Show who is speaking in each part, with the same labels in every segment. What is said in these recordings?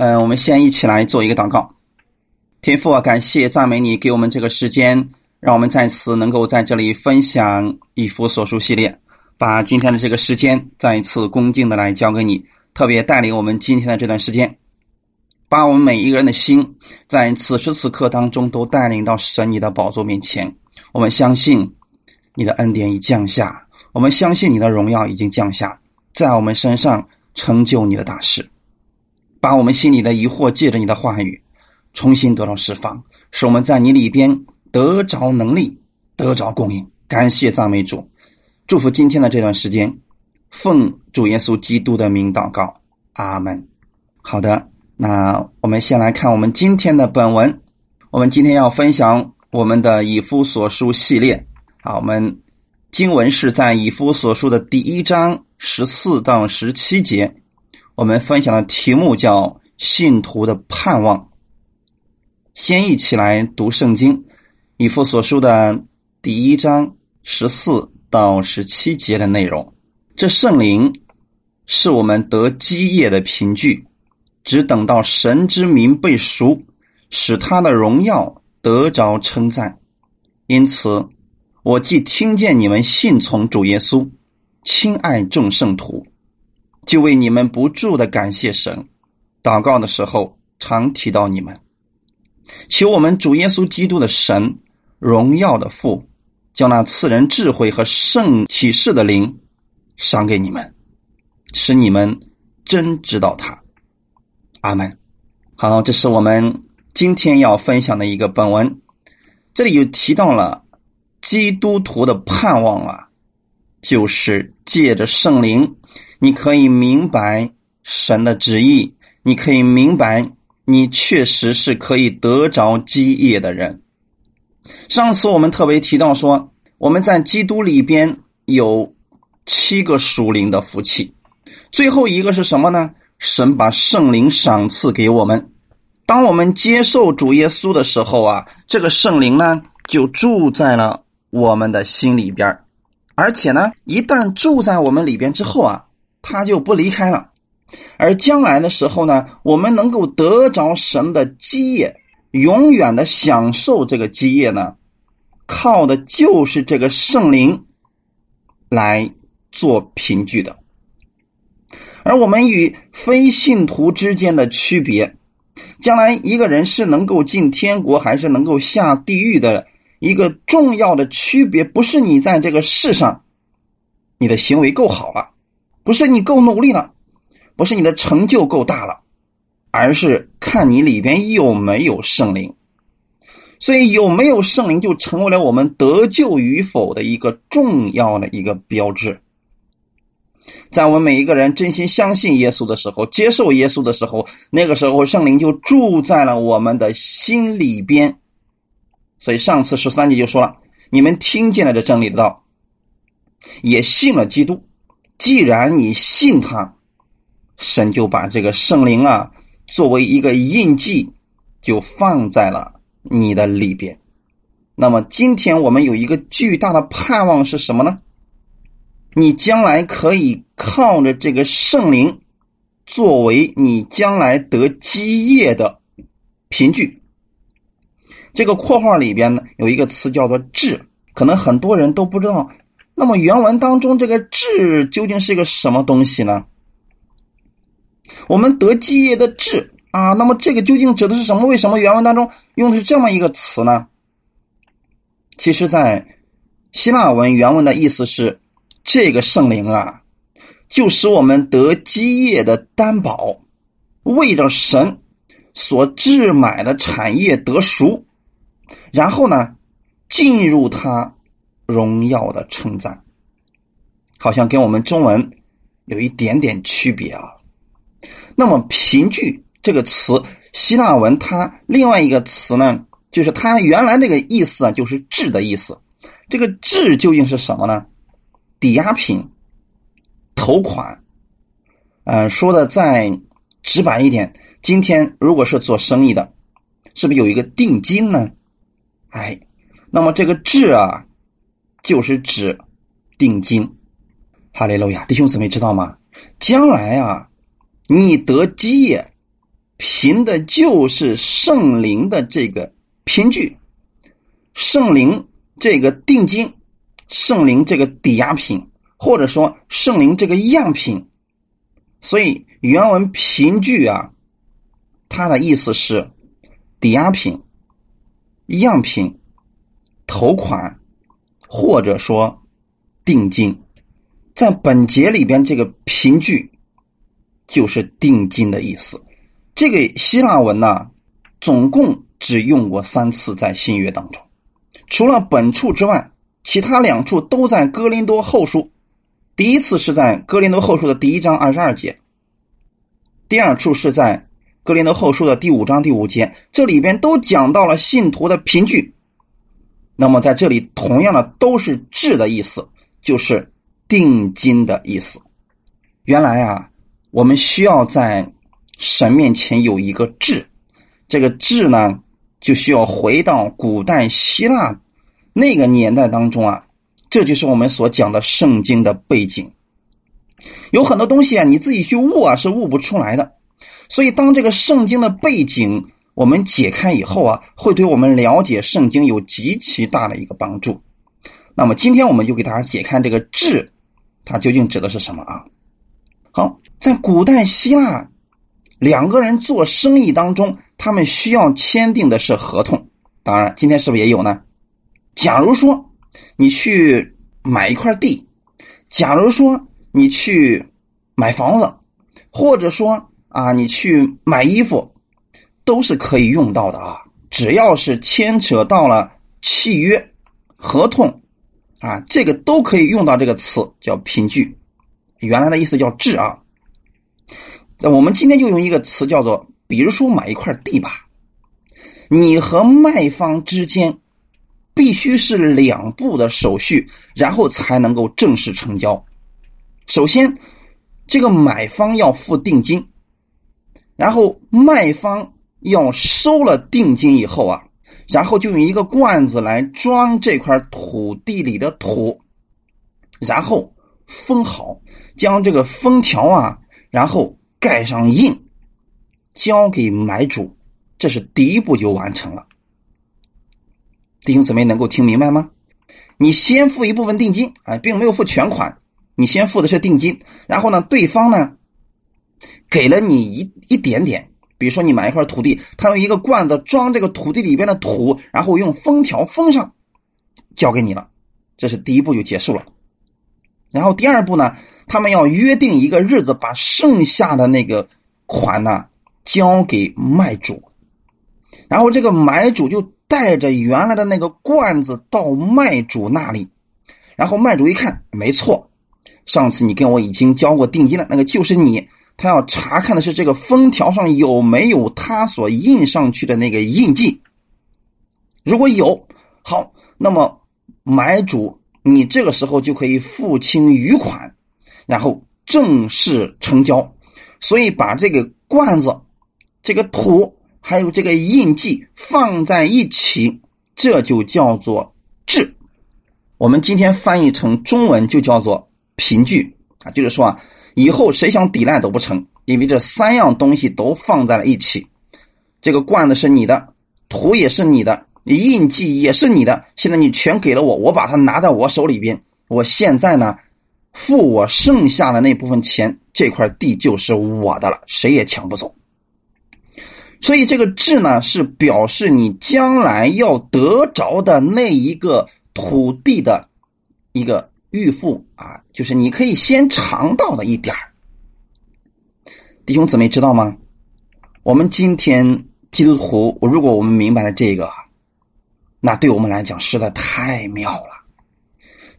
Speaker 1: 嗯，我们先一起来做一个祷告。天父啊，感谢赞美你给我们这个时间，让我们再次能够在这里分享以弗所书系列，把今天的这个时间再一次恭敬的来交给你，特别带领我们今天的这段时间，把我们每一个人的心在此时此刻当中都带领到神你的宝座面前。我们相信你的恩典已降下，我们相信你的荣耀已经降下，在我们身上成就你的大事。把我们心里的疑惑借着你的话语，重新得到释放，使我们在你里边得着能力，得着供应。感谢赞美主，祝福今天的这段时间，奉主耶稣基督的名祷告，阿门。好的，那我们先来看我们今天的本文。我们今天要分享我们的以夫所书系列。好，我们经文是在以夫所书的第一章十四到十七节。我们分享的题目叫“信徒的盼望”。先一起来读圣经，以弗所书的第一章十四到十七节的内容。这圣灵是我们得基业的凭据，只等到神之名被赎，使他的荣耀得着称赞。因此，我既听见你们信从主耶稣，亲爱众圣徒。就为你们不住的感谢神，祷告的时候常提到你们，求我们主耶稣基督的神荣耀的父，将那赐人智慧和圣启示的灵赏给你们，使你们真知道他。阿门。好，这是我们今天要分享的一个本文，这里又提到了基督徒的盼望啊，就是借着圣灵。你可以明白神的旨意，你可以明白你确实是可以得着基业的人。上次我们特别提到说，我们在基督里边有七个属灵的福气，最后一个是什么呢？神把圣灵赏赐给我们。当我们接受主耶稣的时候啊，这个圣灵呢就住在了我们的心里边而且呢，一旦住在我们里边之后啊。他就不离开了，而将来的时候呢，我们能够得着神的基业，永远的享受这个基业呢，靠的就是这个圣灵来做凭据的。而我们与非信徒之间的区别，将来一个人是能够进天国，还是能够下地狱的一个重要的区别，不是你在这个世上你的行为够好了。不是你够努力了，不是你的成就够大了，而是看你里边有没有圣灵。所以有没有圣灵，就成为了我们得救与否的一个重要的一个标志。在我们每一个人真心相信耶稣的时候，接受耶稣的时候，那个时候圣灵就住在了我们的心里边。所以上次十三节就说了：“你们听见了这真理的道，也信了基督。”既然你信他，神就把这个圣灵啊作为一个印记，就放在了你的里边。那么今天我们有一个巨大的盼望是什么呢？你将来可以靠着这个圣灵，作为你将来得基业的凭据。这个括号里边呢有一个词叫做“智”，可能很多人都不知道。那么原文当中这个“智”究竟是个什么东西呢？我们得基业的“智”啊，那么这个究竟指的是什么？为什么原文当中用的是这么一个词呢？其实，在希腊文原文的意思是，这个圣灵啊，就使我们得基业的担保，为着神所置买的产业得赎，然后呢，进入他。荣耀的称赞，好像跟我们中文有一点点区别啊。那么“凭据”这个词，希腊文它另外一个词呢，就是它原来那个意思啊，就是“质”的意思。这个“质”究竟是什么呢？抵押品、头款。嗯，说的再直白一点，今天如果是做生意的，是不是有一个定金呢？哎，那么这个“质”啊。就是指定金，哈利路亚，弟兄姊妹知道吗？将来啊，你得基业，凭的就是圣灵的这个凭据，圣灵这个定金，圣灵这个抵押品，或者说圣灵这个样品。所以原文凭据啊，它的意思是抵押品、样品、头款，或者说定金。在本节里边，这个凭据就是定金的意思。这个希腊文呢，总共只用过三次在新约当中，除了本处之外，其他两处都在哥林多后书。第一次是在哥林多后书的第一章二十二节，第二处是在哥林多后书的第五章第五节，这里边都讲到了信徒的凭据。那么在这里，同样的都是“质”的意思，就是定金的意思。原来啊，我们需要在。神面前有一个质，这个质呢，就需要回到古代希腊那个年代当中啊，这就是我们所讲的圣经的背景。有很多东西啊，你自己去悟啊，是悟不出来的。所以，当这个圣经的背景我们解开以后啊，会对我们了解圣经有极其大的一个帮助。那么，今天我们就给大家解开这个智，它究竟指的是什么啊？好，在古代希腊。两个人做生意当中，他们需要签订的是合同。当然，今天是不是也有呢？假如说你去买一块地，假如说你去买房子，或者说啊你去买衣服，都是可以用到的啊。只要是牵扯到了契约、合同啊，这个都可以用到这个词，叫凭据。原来的意思叫质啊。那我们今天就用一个词叫做，比如说买一块地吧，你和卖方之间必须是两步的手续，然后才能够正式成交。首先，这个买方要付定金，然后卖方要收了定金以后啊，然后就用一个罐子来装这块土地里的土，然后封好，将这个封条啊，然后。盖上印，交给买主，这是第一步就完成了。弟兄姊妹能够听明白吗？你先付一部分定金，啊，并没有付全款，你先付的是定金，然后呢，对方呢给了你一一点点，比如说你买一块土地，他用一个罐子装这个土地里边的土，然后用封条封上，交给你了，这是第一步就结束了。然后第二步呢？他们要约定一个日子，把剩下的那个款呢交给卖主，然后这个买主就带着原来的那个罐子到卖主那里，然后卖主一看，没错，上次你跟我已经交过定金了，那个就是你。他要查看的是这个封条上有没有他所印上去的那个印记，如果有，好，那么买主你这个时候就可以付清余款。然后正式成交，所以把这个罐子、这个土还有这个印记放在一起，这就叫做质。我们今天翻译成中文就叫做凭据啊，就是说啊，以后谁想抵赖都不成，因为这三样东西都放在了一起。这个罐子是你的，土也是你的，印记也是你的，现在你全给了我，我把它拿在我手里边，我现在呢。付我剩下的那部分钱，这块地就是我的了，谁也抢不走。所以这个“质”呢，是表示你将来要得着的那一个土地的一个预付啊，就是你可以先尝到的一点弟兄姊妹知道吗？我们今天基督徒，如果我们明白了这个，那对我们来讲实在太妙了。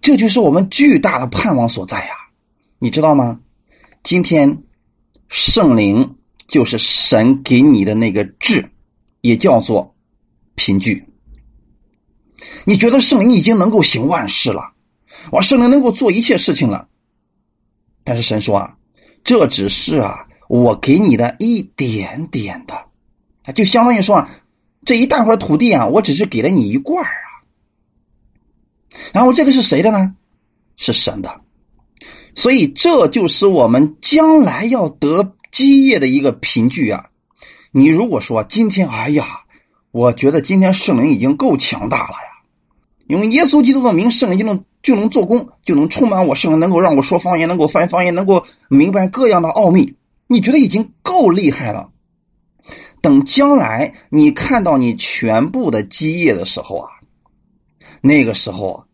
Speaker 1: 这就是我们巨大的盼望所在呀，你知道吗？今天圣灵就是神给你的那个智，也叫做凭据。你觉得圣灵已经能够行万事了，我，圣灵能够做一切事情了。但是神说啊，这只是啊，我给你的一点点的，就相当于说啊，这一大块土地啊，我只是给了你一罐啊。然后这个是谁的呢？是神的，所以这就是我们将来要得基业的一个凭据啊！你如果说今天，哎呀，我觉得今天圣灵已经够强大了呀，用耶稣基督的名，圣灵就能就能做工，就能充满我，圣能够让我说方言，能够翻方言，能够明白各样的奥秘。你觉得已经够厉害了？等将来你看到你全部的基业的时候啊，那个时候，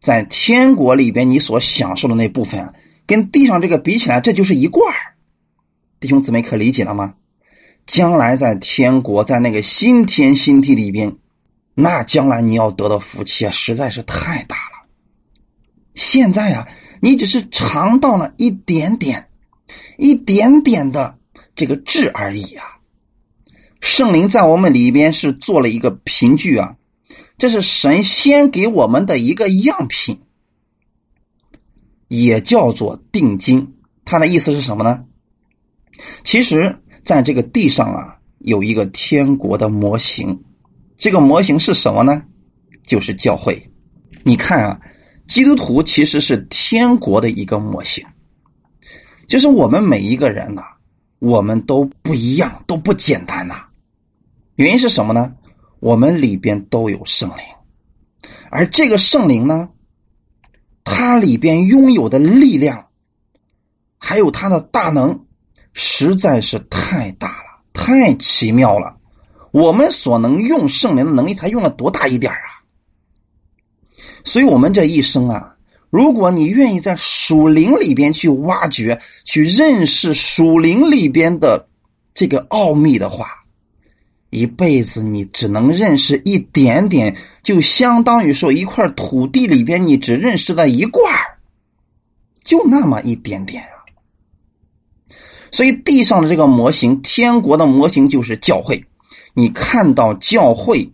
Speaker 1: 在天国里边你所享受的那部分，跟地上这个比起来，这就是一罐儿弟兄姊妹可理解了吗？将来在天国，在那个新天新地里边，那将来你要得的福气啊，实在是太大了。现在啊，你只是尝到了一点点、一点点的这个质而已啊。圣灵在我们里边是做了一个凭据啊，这是神先给我们的一个样品，也叫做定金。它的意思是什么呢？其实。在这个地上啊，有一个天国的模型，这个模型是什么呢？就是教会。你看啊，基督徒其实是天国的一个模型，就是我们每一个人呐，我们都不一样，都不简单呐。原因是什么呢？我们里边都有圣灵，而这个圣灵呢，它里边拥有的力量，还有它的大能。实在是太大了，太奇妙了。我们所能用圣灵的能力，才用了多大一点啊？所以，我们这一生啊，如果你愿意在属灵里边去挖掘、去认识属灵里边的这个奥秘的话，一辈子你只能认识一点点，就相当于说一块土地里边你只认识了一罐就那么一点点啊。所以，地上的这个模型，天国的模型就是教会。你看到教会，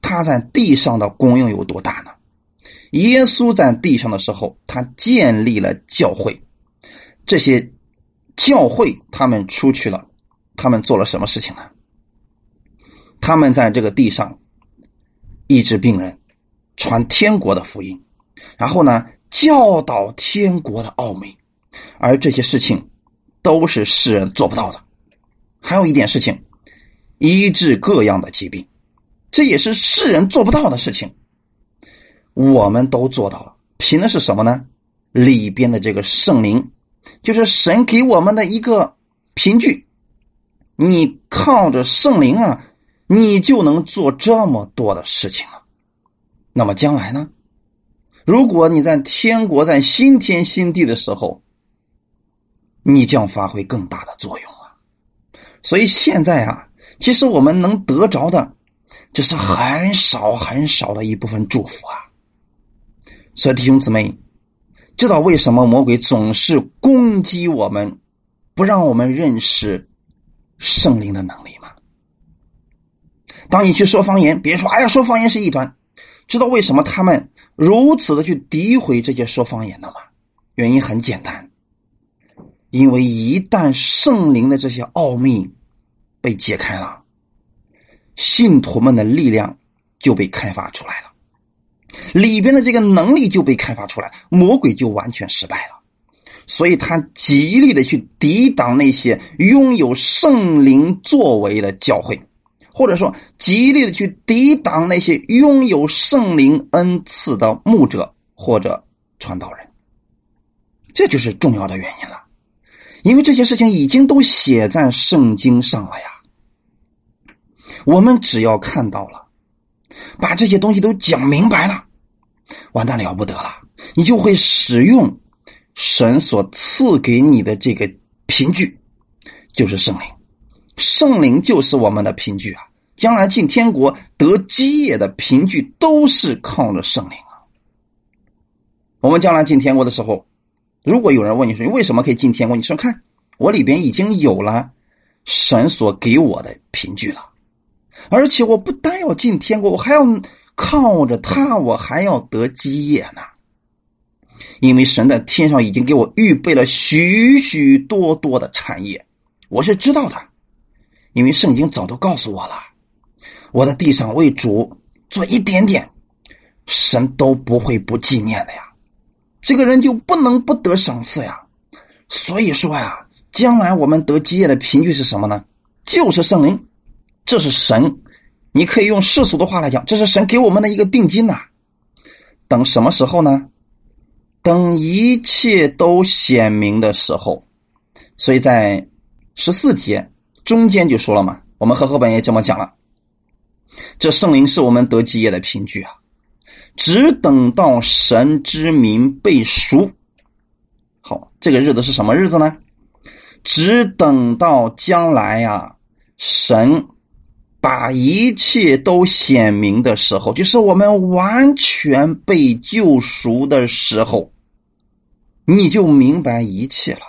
Speaker 1: 他在地上的功用有多大呢？耶稣在地上的时候，他建立了教会。这些教会他们出去了，他们做了什么事情呢？他们在这个地上医治病人，传天国的福音，然后呢，教导天国的奥秘，而这些事情。都是世人做不到的。还有一点事情，医治各样的疾病，这也是世人做不到的事情。我们都做到了，凭的是什么呢？里边的这个圣灵，就是神给我们的一个凭据。你靠着圣灵啊，你就能做这么多的事情了。那么将来呢？如果你在天国，在新天新地的时候。你将发挥更大的作用啊！所以现在啊，其实我们能得着的，只是很少很少的一部分祝福啊。所以弟兄姊妹，知道为什么魔鬼总是攻击我们，不让我们认识圣灵的能力吗？当你去说方言，别人说：“哎呀，说方言是异端。”知道为什么他们如此的去诋毁这些说方言的吗？原因很简单。因为一旦圣灵的这些奥秘被解开了，信徒们的力量就被开发出来了，里边的这个能力就被开发出来，魔鬼就完全失败了。所以他极力的去抵挡那些拥有圣灵作为的教会，或者说极力的去抵挡那些拥有圣灵恩赐的牧者或者传道人，这就是重要的原因了。因为这些事情已经都写在圣经上了呀，我们只要看到了，把这些东西都讲明白了，完蛋了不得了，你就会使用神所赐给你的这个凭据，就是圣灵，圣灵就是我们的凭据啊，将来进天国得基业的凭据都是靠着圣灵啊。我们将来进天国的时候。如果有人问你说你为什么可以进天国？你说看我里边已经有了神所给我的凭据了，而且我不但要进天国，我还要靠着他，我还要得基业呢。因为神在天上已经给我预备了许许多多的产业，我是知道的，因为圣经早都告诉我了。我在地上为主做一点点，神都不会不纪念的呀。这个人就不能不得赏赐呀，所以说呀，将来我们得基业的凭据是什么呢？就是圣灵，这是神。你可以用世俗的话来讲，这是神给我们的一个定金呐。等什么时候呢？等一切都显明的时候。所以在十四节中间就说了嘛，我们和合本也这么讲了。这圣灵是我们得基业的凭据啊，只等到神之名被赎。好，这个日子是什么日子呢？只等到将来呀，神把一切都显明的时候，就是我们完全被救赎的时候，你就明白一切了，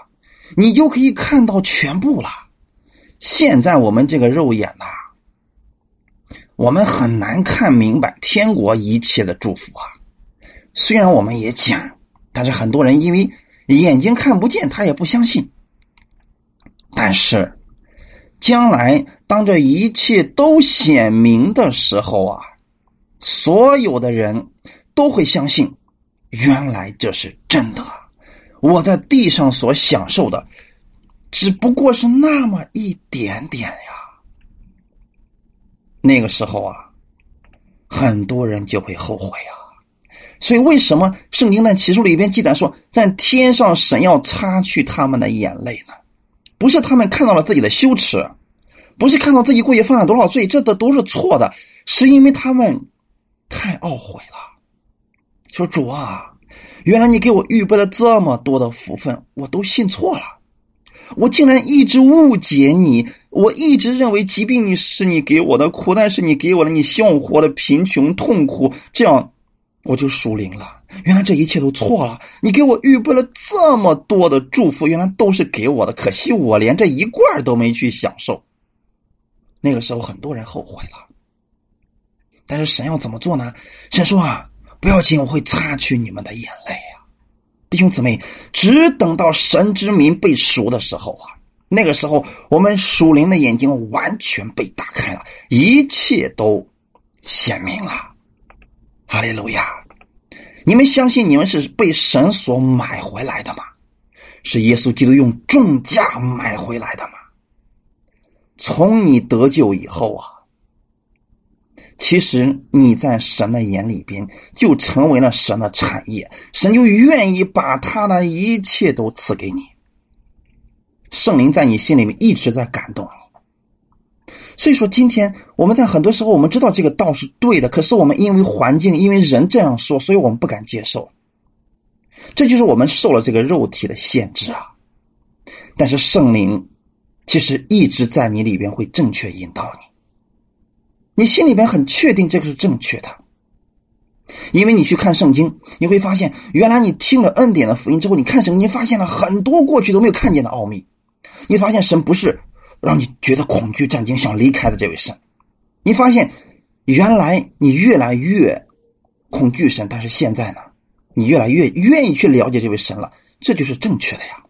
Speaker 1: 你就可以看到全部了。现在我们这个肉眼呐。我们很难看明白天国一切的祝福啊！虽然我们也讲，但是很多人因为眼睛看不见，他也不相信。但是，将来当这一切都显明的时候啊，所有的人都会相信，原来这是真的。我在地上所享受的，只不过是那么一点点呀。那个时候啊，很多人就会后悔啊。所以，为什么圣经在启示录里边记载说，在天上神要擦去他们的眼泪呢？不是他们看到了自己的羞耻，不是看到自己过去犯了多少罪，这的都是错的，是因为他们太懊悔了。说主啊，原来你给我预备了这么多的福分，我都信错了。我竟然一直误解你，我一直认为疾病是你给我的，苦难是你给我的，你希望我活的贫穷痛苦，这样我就属灵了。原来这一切都错了，你给我预备了这么多的祝福，原来都是给我的，可惜我连这一罐都没去享受。那个时候很多人后悔了，但是神要怎么做呢？神说啊，不要紧，我会擦去你们的眼泪啊。弟兄姊妹，只等到神之名被赎的时候啊，那个时候我们属灵的眼睛完全被打开了，一切都显明了。哈利路亚！你们相信你们是被神所买回来的吗？是耶稣基督用重价买回来的吗？从你得救以后啊。其实你在神的眼里边就成为了神的产业，神就愿意把他的一切都赐给你。圣灵在你心里面一直在感动你，所以说今天我们在很多时候我们知道这个道是对的，可是我们因为环境因为人这样说，所以我们不敢接受。这就是我们受了这个肉体的限制啊。但是圣灵其实一直在你里边会正确引导你。你心里边很确定这个是正确的，因为你去看圣经，你会发现，原来你听了恩典的福音之后，你看圣经，发现了很多过去都没有看见的奥秘。你发现神不是让你觉得恐惧战惊想离开的这位神，你发现原来你越来越恐惧神，但是现在呢，你越来越愿意去了解这位神了，这就是正确的呀。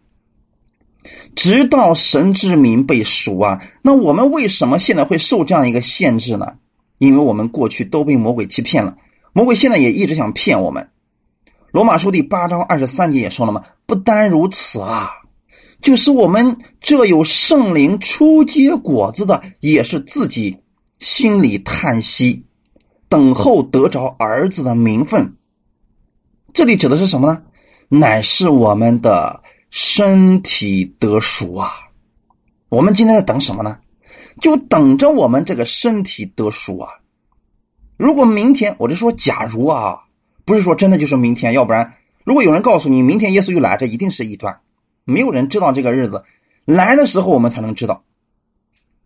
Speaker 1: 直到神之名被赎啊，那我们为什么现在会受这样一个限制呢？因为我们过去都被魔鬼欺骗了，魔鬼现在也一直想骗我们。罗马书第八章二十三节也说了嘛，不单如此啊，就是我们这有圣灵初结果子的，也是自己心里叹息，等候得着儿子的名分。这里指的是什么呢？乃是我们的。身体得赎啊！我们今天在等什么呢？就等着我们这个身体得赎啊！如果明天，我就说假如啊，不是说真的就是明天，要不然，如果有人告诉你明天耶稣又来，这一定是异端，没有人知道这个日子来的时候我们才能知道。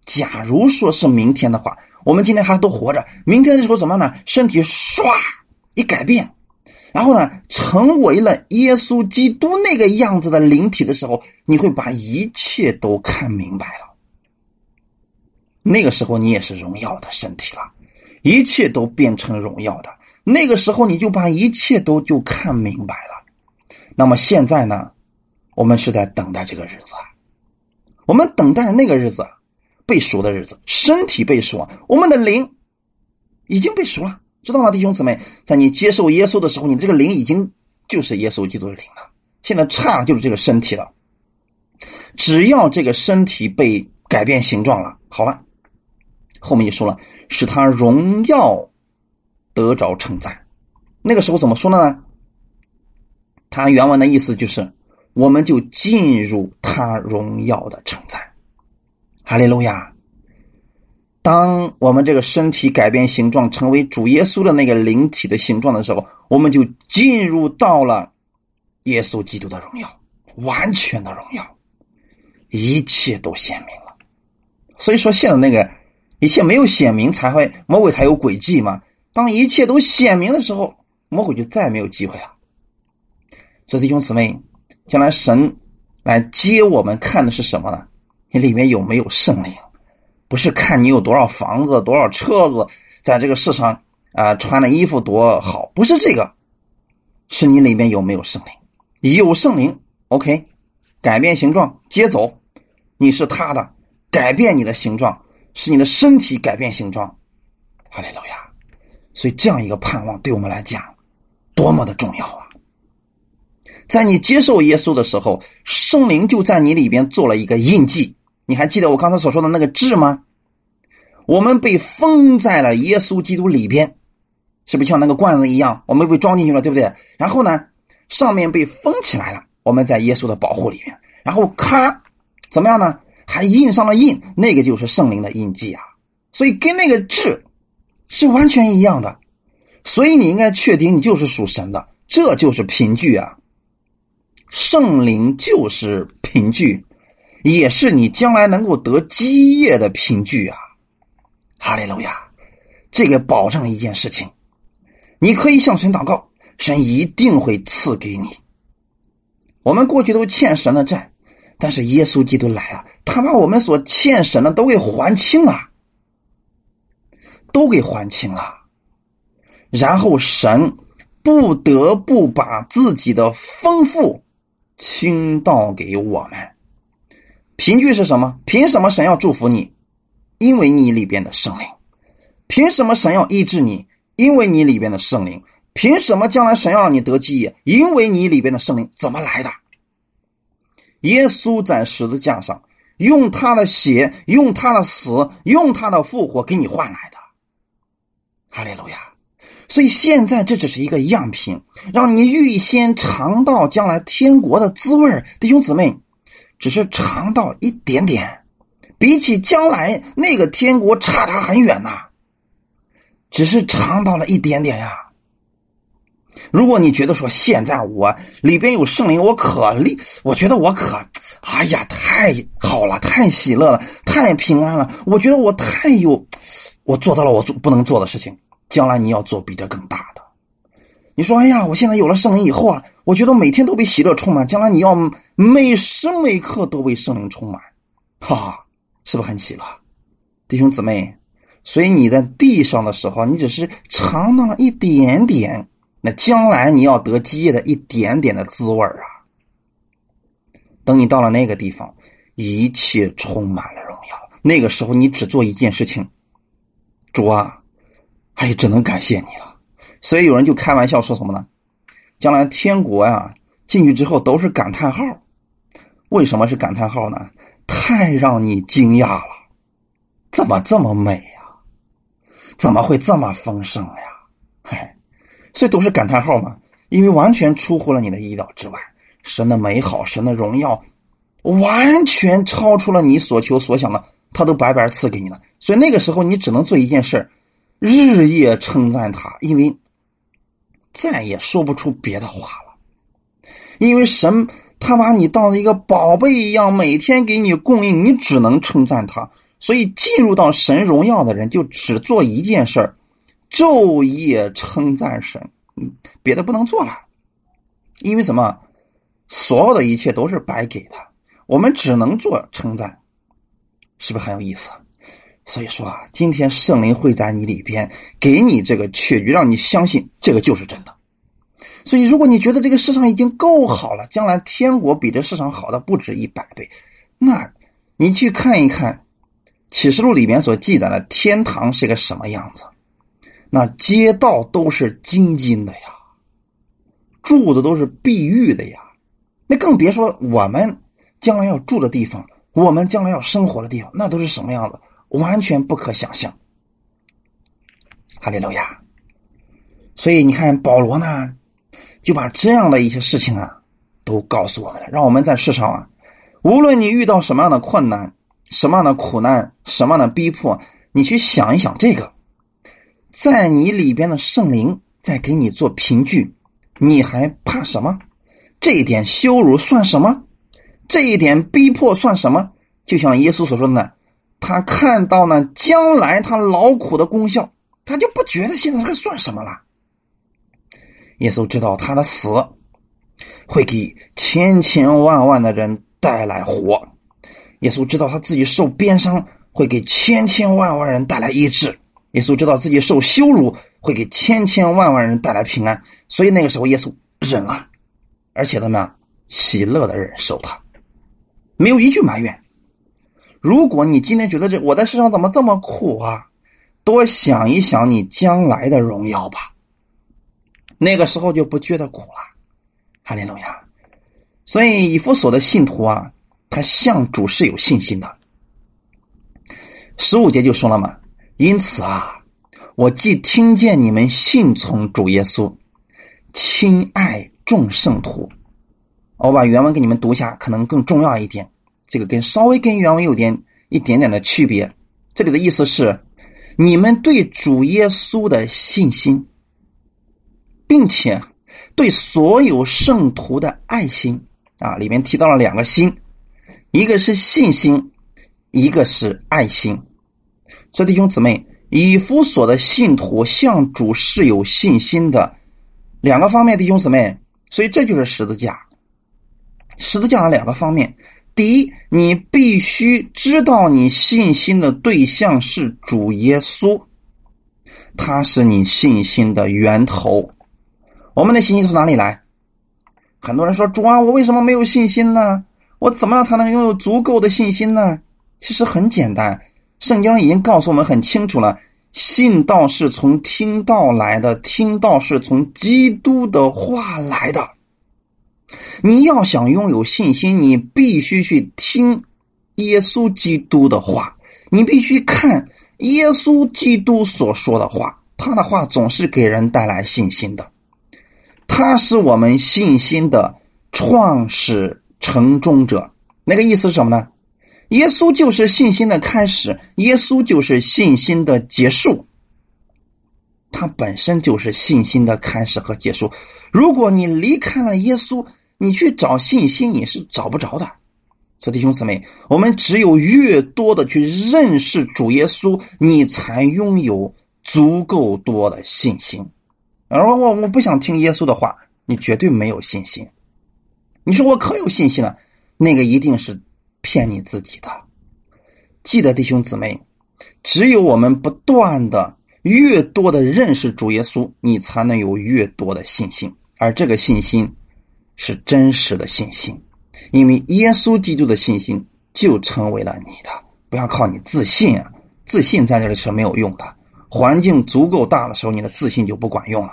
Speaker 1: 假如说是明天的话，我们今天还都活着，明天的时候怎么呢？身体唰一改变。然后呢，成为了耶稣基督那个样子的灵体的时候，你会把一切都看明白了。那个时候你也是荣耀的身体了，一切都变成荣耀的。那个时候你就把一切都就看明白了。那么现在呢，我们是在等待这个日子，我们等待着那个日子，被赎的日子，身体被赎，我们的灵已经被赎了。知道吗，弟兄姊妹，在你接受耶稣的时候，你这个灵已经就是耶稣基督的灵了。现在差的就是这个身体了。只要这个身体被改变形状了，好了，后面就说了，使他荣耀得着称赞。那个时候怎么说呢？他原文的意思就是，我们就进入他荣耀的称赞。哈利路亚！当我们这个身体改变形状，成为主耶稣的那个灵体的形状的时候，我们就进入到了耶稣基督的荣耀，完全的荣耀，一切都显明了。所以说，现在那个一切没有显明，才会魔鬼才有诡计嘛。当一切都显明的时候，魔鬼就再也没有机会了。所以弟兄姊妹，将来神来接我们，看的是什么呢？你里面有没有圣灵？不是看你有多少房子、多少车子，在这个世上啊穿的衣服多好，不是这个，是你里面有没有圣灵？有圣灵，OK，改变形状，接走，你是他的。改变你的形状，使你的身体改变形状，哈利路亚！所以这样一个盼望对我们来讲，多么的重要啊！在你接受耶稣的时候，圣灵就在你里边做了一个印记。你还记得我刚才所说的那个痣吗？我们被封在了耶稣基督里边，是不是像那个罐子一样？我们被装进去了，对不对？然后呢，上面被封起来了，我们在耶稣的保护里面。然后咔，怎么样呢？还印上了印，那个就是圣灵的印记啊，所以跟那个痣是完全一样的，所以你应该确定你就是属神的，这就是凭据啊。圣灵就是凭据，也是你将来能够得基业的凭据啊。哈利路亚，这个保证一件事情，你可以向神祷告，神一定会赐给你。我们过去都欠神的债。但是耶稣基督来了，他把我们所欠神的都给还清了，都给还清了。然后神不得不把自己的丰富倾倒给我们。凭据是什么？凭什么神要祝福你？因为你里边的圣灵。凭什么神要医治你？因为你里边的圣灵。凭什么将来神要让你得基业？因为你里边的圣灵怎么来的？耶稣在十字架上用他的血、用他的死、用他的复活给你换来的，哈利路亚！所以现在这只是一个样品，让你预先尝到将来天国的滋味弟兄姊妹，只是尝到一点点，比起将来那个天国差他很远呐，只是尝到了一点点呀。如果你觉得说现在我里边有圣灵，我可力，我觉得我可，哎呀，太好了，太喜乐了，太平安了。我觉得我太有，我做到了我做不能做的事情。将来你要做比这更大的。你说，哎呀，我现在有了圣灵以后啊，我觉得每天都被喜乐充满。将来你要每时每刻都被圣灵充满，哈，是不是很喜乐？弟兄姊妹，所以你在地上的时候，你只是尝到了一点点。那将来你要得基业的一点点的滋味啊！等你到了那个地方，一切充满了荣耀。那个时候，你只做一件事情：主啊，哎，只能感谢你了。所以有人就开玩笑说什么呢？将来天国呀，进去之后都是感叹号。为什么是感叹号呢？太让你惊讶了！怎么这么美呀？怎么会这么丰盛呀？嗨！所以都是感叹号嘛，因为完全出乎了你的意料之外。神的美好，神的荣耀，完全超出了你所求所想的，他都白白赐给你了。所以那个时候，你只能做一件事日夜称赞他，因为再也说不出别的话了。因为神他把你当一个宝贝一样，每天给你供应，你只能称赞他。所以进入到神荣耀的人，就只做一件事儿。昼夜称赞神，别的不能做了，因为什么？所有的一切都是白给的，我们只能做称赞，是不是很有意思？所以说啊，今天圣灵会在你里边给你这个确据，让你相信这个就是真的。所以，如果你觉得这个世上已经够好了，将来天国比这世上好的不止一百倍，那你去看一看启示录里边所记载的天堂是个什么样子。那街道都是金金的呀，住的都是碧玉的呀，那更别说我们将来要住的地方，我们将来要生活的地方，那都是什么样子？完全不可想象。哈利路亚！所以你看，保罗呢，就把这样的一些事情啊，都告诉我们了，让我们在世上啊，无论你遇到什么样的困难、什么样的苦难、什么样的逼迫，你去想一想这个，在你里边的圣灵在给你做凭据，你还怕什么？这一点羞辱算什么？这一点逼迫算什么？就像耶稣所说的呢，他看到呢将来他劳苦的功效，他就不觉得现在这算什么了。耶稣知道他的死会给千千万万的人带来活，耶稣知道他自己受鞭伤会给千千万万人带来医治，耶稣知道自己受羞辱会给千千万万人带来平安，所以那个时候耶稣忍了，而且怎么样，喜乐的忍受他，没有一句埋怨。如果你今天觉得这我在世上怎么这么苦啊，多想一想你将来的荣耀吧。那个时候就不觉得苦了，哈利路亚。所以以弗所的信徒啊，他向主是有信心的。十五节就说了嘛，因此啊，我既听见你们信从主耶稣，亲爱众圣徒，我把原文给你们读一下，可能更重要一点。这个跟稍微跟原文有点一点点的区别。这里的意思是，你们对主耶稣的信心。并且对所有圣徒的爱心啊，里面提到了两个心，一个是信心，一个是爱心。所以弟兄姊妹，以弗所的信徒向主是有信心的两个方面，弟兄姊妹，所以这就是十字架。十字架的两个方面，第一，你必须知道你信心的对象是主耶稣，他是你信心的源头。我们的信心从哪里来？很多人说：“主啊，我为什么没有信心呢？我怎么样才能拥有足够的信心呢？”其实很简单，圣经已经告诉我们很清楚了：信道是从听道来的，听道是从基督的话来的。你要想拥有信心，你必须去听耶稣基督的话，你必须看耶稣基督所说的话，他的话总是给人带来信心的。他是我们信心的创始成终者，那个意思是什么呢？耶稣就是信心的开始，耶稣就是信心的结束。他本身就是信心的开始和结束。如果你离开了耶稣，你去找信心，你是找不着的。所以弟兄姊妹，我们只有越多的去认识主耶稣，你才拥有足够多的信心。而我我不想听耶稣的话，你绝对没有信心。你说我可有信心了，那个一定是骗你自己的。记得弟兄姊妹，只有我们不断的越多的认识主耶稣，你才能有越多的信心。而这个信心是真实的信心，因为耶稣基督的信心就成为了你的。不要靠你自信啊，自信在这里是没有用的。环境足够大的时候，你的自信就不管用了。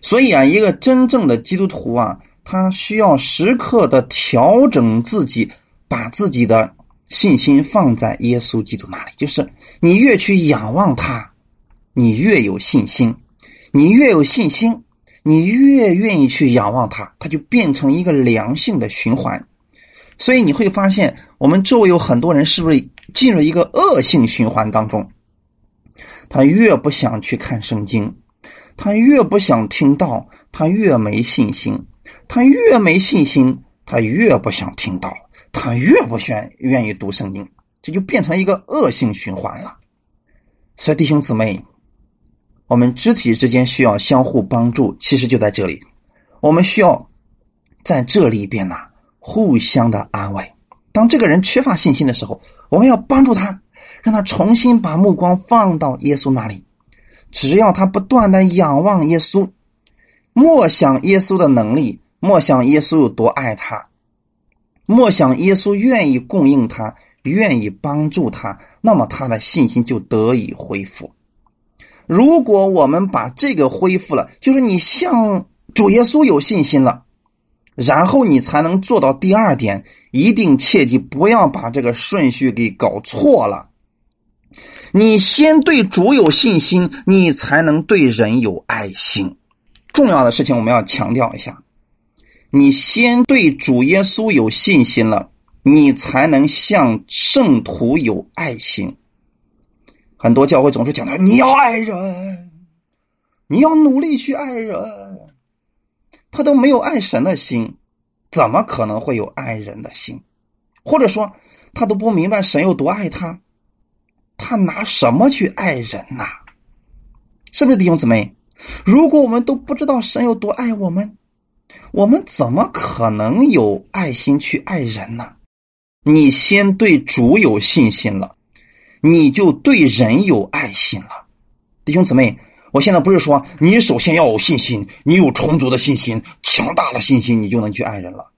Speaker 1: 所以啊，一个真正的基督徒啊，他需要时刻的调整自己，把自己的信心放在耶稣基督那里。就是你越去仰望他，你越有信心；你越有信心，你越愿意去仰望他，他就变成一个良性的循环。所以你会发现，我们周围有很多人是不是进入一个恶性循环当中？他越不想去看圣经。他越不想听到，他越没信心；他越没信心，他越不想听到，他越不愿愿意读圣经，这就变成一个恶性循环了。所以弟兄姊妹，我们肢体之间需要相互帮助，其实就在这里，我们需要在这里边呢互相的安慰。当这个人缺乏信心的时候，我们要帮助他，让他重新把目光放到耶稣那里。只要他不断的仰望耶稣，默想耶稣的能力，默想耶稣有多爱他，默想耶稣愿意供应他，愿意帮助他，那么他的信心就得以恢复。如果我们把这个恢复了，就是你向主耶稣有信心了，然后你才能做到第二点，一定切记不要把这个顺序给搞错了。你先对主有信心，你才能对人有爱心。重要的事情我们要强调一下：你先对主耶稣有信心了，你才能向圣徒有爱心。很多教会总是讲的，你要爱人，你要努力去爱人，他都没有爱神的心，怎么可能会有爱人的心？或者说，他都不明白神有多爱他。他拿什么去爱人呐？是不是弟兄姊妹？如果我们都不知道神有多爱我们，我们怎么可能有爱心去爱人呢？你先对主有信心了，你就对人有爱心了。弟兄姊妹，我现在不是说你首先要有信心，你有充足的信心、强大的信心，你就能去爱人了。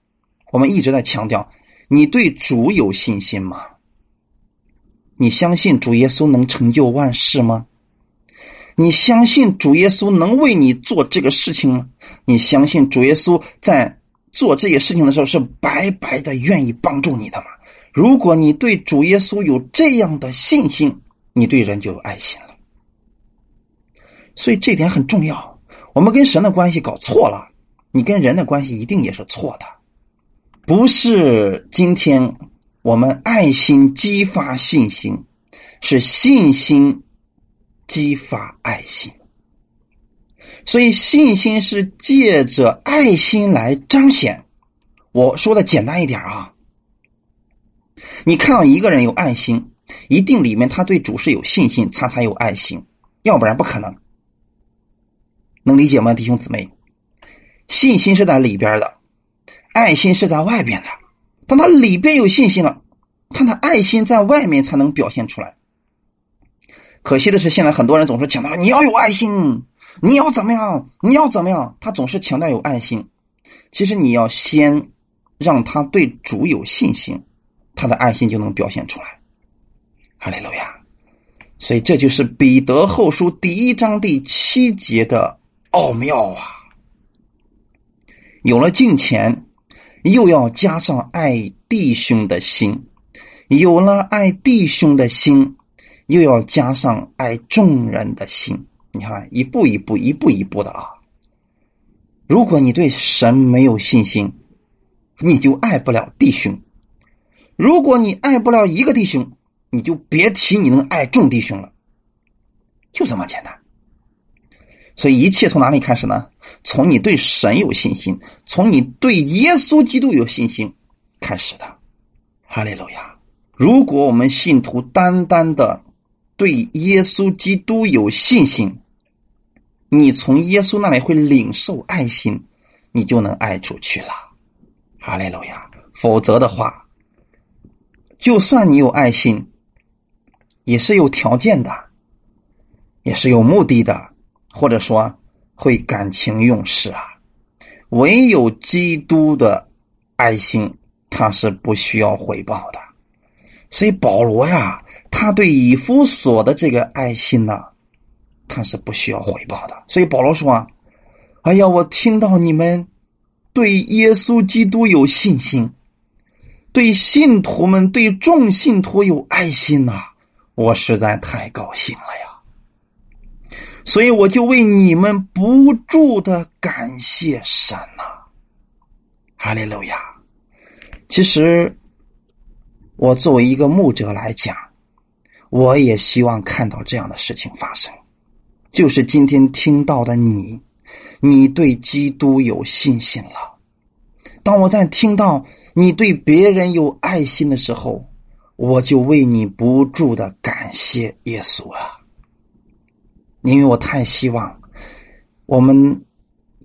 Speaker 1: 我们一直在强调，你对主有信心吗？你相信主耶稣能成就万事吗？你相信主耶稣能为你做这个事情吗？你相信主耶稣在做这些事情的时候是白白的愿意帮助你的吗？如果你对主耶稣有这样的信心，你对人就有爱心了。所以这点很重要。我们跟神的关系搞错了，你跟人的关系一定也是错的，不是今天。我们爱心激发信心，是信心激发爱心，所以信心是借着爱心来彰显。我说的简单一点啊，你看到一个人有爱心，一定里面他对主是有信心，他才有爱心，要不然不可能。能理解吗，弟兄姊妹？信心是在里边的，爱心是在外边的。当他里边有信心了，他的爱心在外面才能表现出来。可惜的是，现在很多人总是强调你要有爱心，你要怎么样，你要怎么样。他总是强调有爱心，其实你要先让他对主有信心，他的爱心就能表现出来。哈利路亚！所以这就是彼得后书第一章第七节的奥妙啊！有了敬虔。又要加上爱弟兄的心，有了爱弟兄的心，又要加上爱众人的心。你看，一步一步，一步一步的啊。如果你对神没有信心，你就爱不了弟兄；如果你爱不了一个弟兄，你就别提你能爱众弟兄了。就这么简单。所以一切从哪里开始呢？从你对神有信心，从你对耶稣基督有信心开始的。哈利路亚！如果我们信徒单单的对耶稣基督有信心，你从耶稣那里会领受爱心，你就能爱出去了。哈利路亚！否则的话，就算你有爱心，也是有条件的，也是有目的的。或者说会感情用事啊，唯有基督的爱心，他是不需要回报的。所以保罗呀，他对以夫所的这个爱心呢，他是不需要回报的。所以保罗说：“啊，哎呀，我听到你们对耶稣基督有信心，对信徒们、对众信徒有爱心呐，我实在太高兴了呀。”所以我就为你们不住的感谢神呐，哈利路亚！其实，我作为一个牧者来讲，我也希望看到这样的事情发生。就是今天听到的你，你对基督有信心了。当我在听到你对别人有爱心的时候，我就为你不住的感谢耶稣啊！因为我太希望我们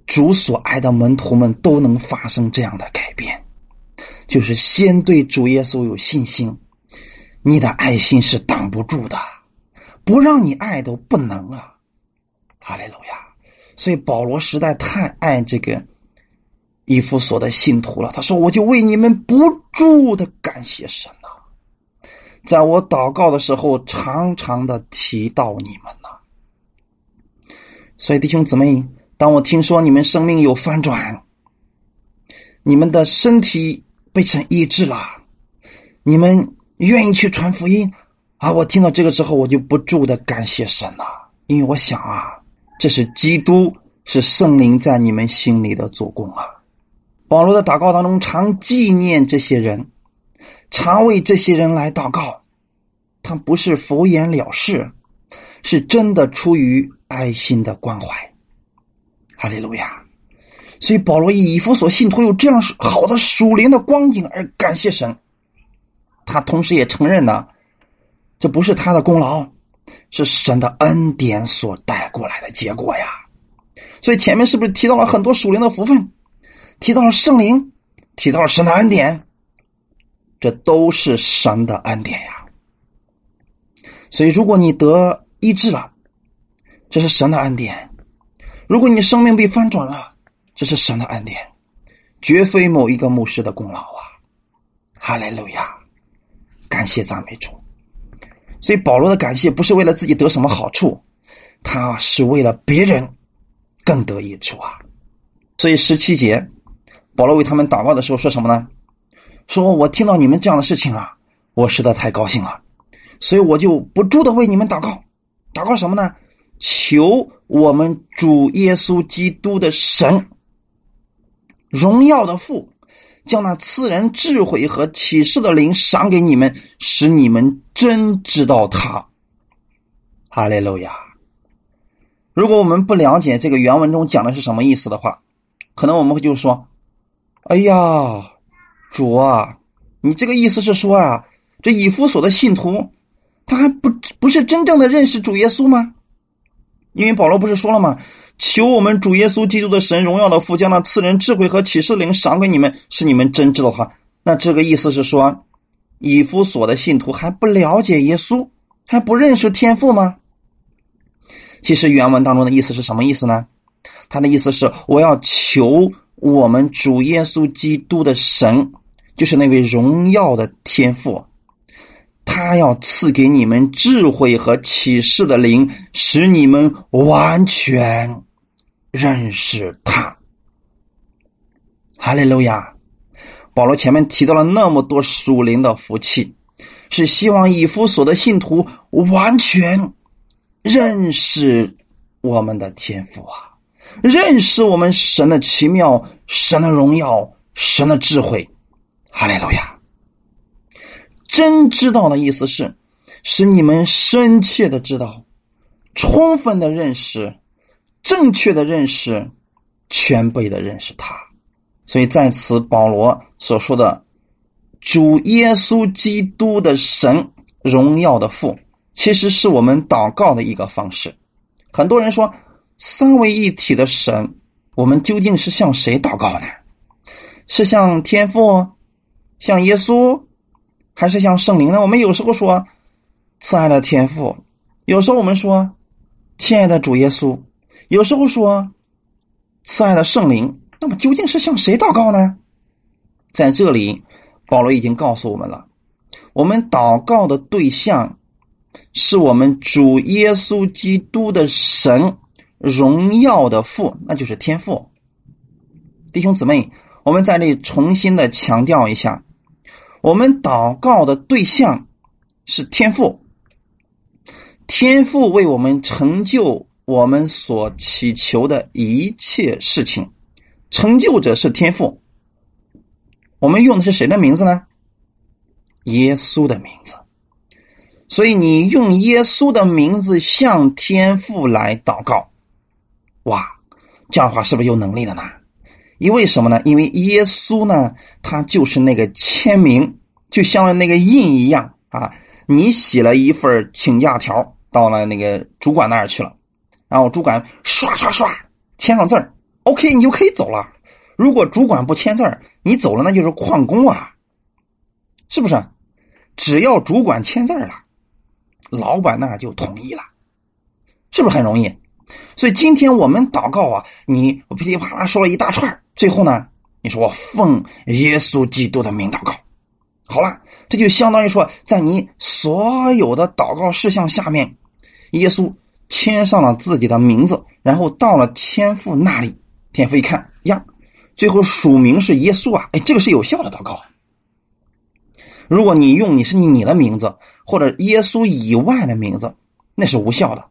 Speaker 1: 主所爱的门徒们都能发生这样的改变，就是先对主耶稣有信心，你的爱心是挡不住的，不让你爱都不能啊！哈利路亚！所以保罗实在太爱这个以弗所的信徒了，他说：“我就为你们不住的感谢神呐，在我祷告的时候，常常的提到你们呐。”所以，弟兄姊妹，当我听说你们生命有翻转，你们的身体被神医治了，你们愿意去传福音，啊，我听到这个之后，我就不住的感谢神呐，因为我想啊，这是基督，是圣灵在你们心里的做工啊。保罗的祷告当中，常纪念这些人，常为这些人来祷告，他不是敷衍了事，是真的出于爱心的关怀。哈利路亚！所以保罗以以弗所信徒有这样好的属灵的光景而感谢神，他同时也承认呢，这不是他的功劳，是神的恩典所带过来的结果呀。所以前面是不是提到了很多属灵的福分，提到了圣灵，提到了神的恩典，这都是神的恩典呀。所以如果你得医治了，这是神的恩典；如果你生命被翻转了，这是神的恩典，绝非某一个牧师的功劳啊！哈利路亚，感谢赞美主。所以保罗的感谢不是为了自己得什么好处，他是为了别人更得益处啊。所以十七节，保罗为他们祷告的时候说什么呢？说我听到你们这样的事情啊，我实在太高兴了，所以我就不住的为你们祷告。祷告什么呢？求我们主耶稣基督的神。荣耀的父将那赐人智慧和启示的灵赏给你们，使你们真知道他。哈利路亚！如果我们不了解这个原文中讲的是什么意思的话，可能我们会就说：“哎呀，主啊，你这个意思是说啊，这以弗所的信徒他还不不是真正的认识主耶稣吗？因为保罗不是说了吗？”求我们主耶稣基督的神荣耀的父将那赐人智慧和启示灵赏给你们，使你们真知道他。那这个意思是说，以弗所的信徒还不了解耶稣，还不认识天父吗？其实原文当中的意思是什么意思呢？他的意思是我要求我们主耶稣基督的神，就是那位荣耀的天父。他要赐给你们智慧和启示的灵，使你们完全认识他。哈利路亚！保罗前面提到了那么多属灵的福气，是希望以弗所的信徒完全认识我们的天赋啊，认识我们神的奇妙、神的荣耀、神的智慧。哈利路亚！真知道的意思是，使你们深切的知道，充分的认识，正确的认识，全备的认识他。所以在此，保罗所说的主耶稣基督的神荣耀的父，其实是我们祷告的一个方式。很多人说，三位一体的神，我们究竟是向谁祷告呢？是向天父，向耶稣？还是向圣灵呢？我们有时候说“慈爱的天父”，有时候我们说“亲爱的主耶稣”，有时候说“慈爱的圣灵”。那么究竟是向谁祷告呢？在这里，保罗已经告诉我们了：我们祷告的对象是我们主耶稣基督的神荣耀的父，那就是天父。弟兄姊妹，我们在这里重新的强调一下。我们祷告的对象是天父，天父为我们成就我们所祈求的一切事情，成就者是天父。我们用的是谁的名字呢？耶稣的名字。所以你用耶稣的名字向天父来祷告，哇，这样的话是不是有能力了呢？因为什么呢？因为耶稣呢，他就是那个签名，就像那个印一样啊。你写了一份请假条到了那个主管那儿去了，然后主管刷刷刷签上字儿，OK，你就可以走了。如果主管不签字儿，你走了那就是旷工啊，是不是？只要主管签字了，老板那儿就同意了，是不是很容易？所以今天我们祷告啊，你噼里啪啦说了一大串。最后呢，你说我奉耶稣基督的名祷告，好了，这就相当于说，在你所有的祷告事项下面，耶稣签上了自己的名字，然后到了天父那里，天父一看呀，最后署名是耶稣啊，哎，这个是有效的祷告。如果你用你是你的名字或者耶稣以外的名字，那是无效的，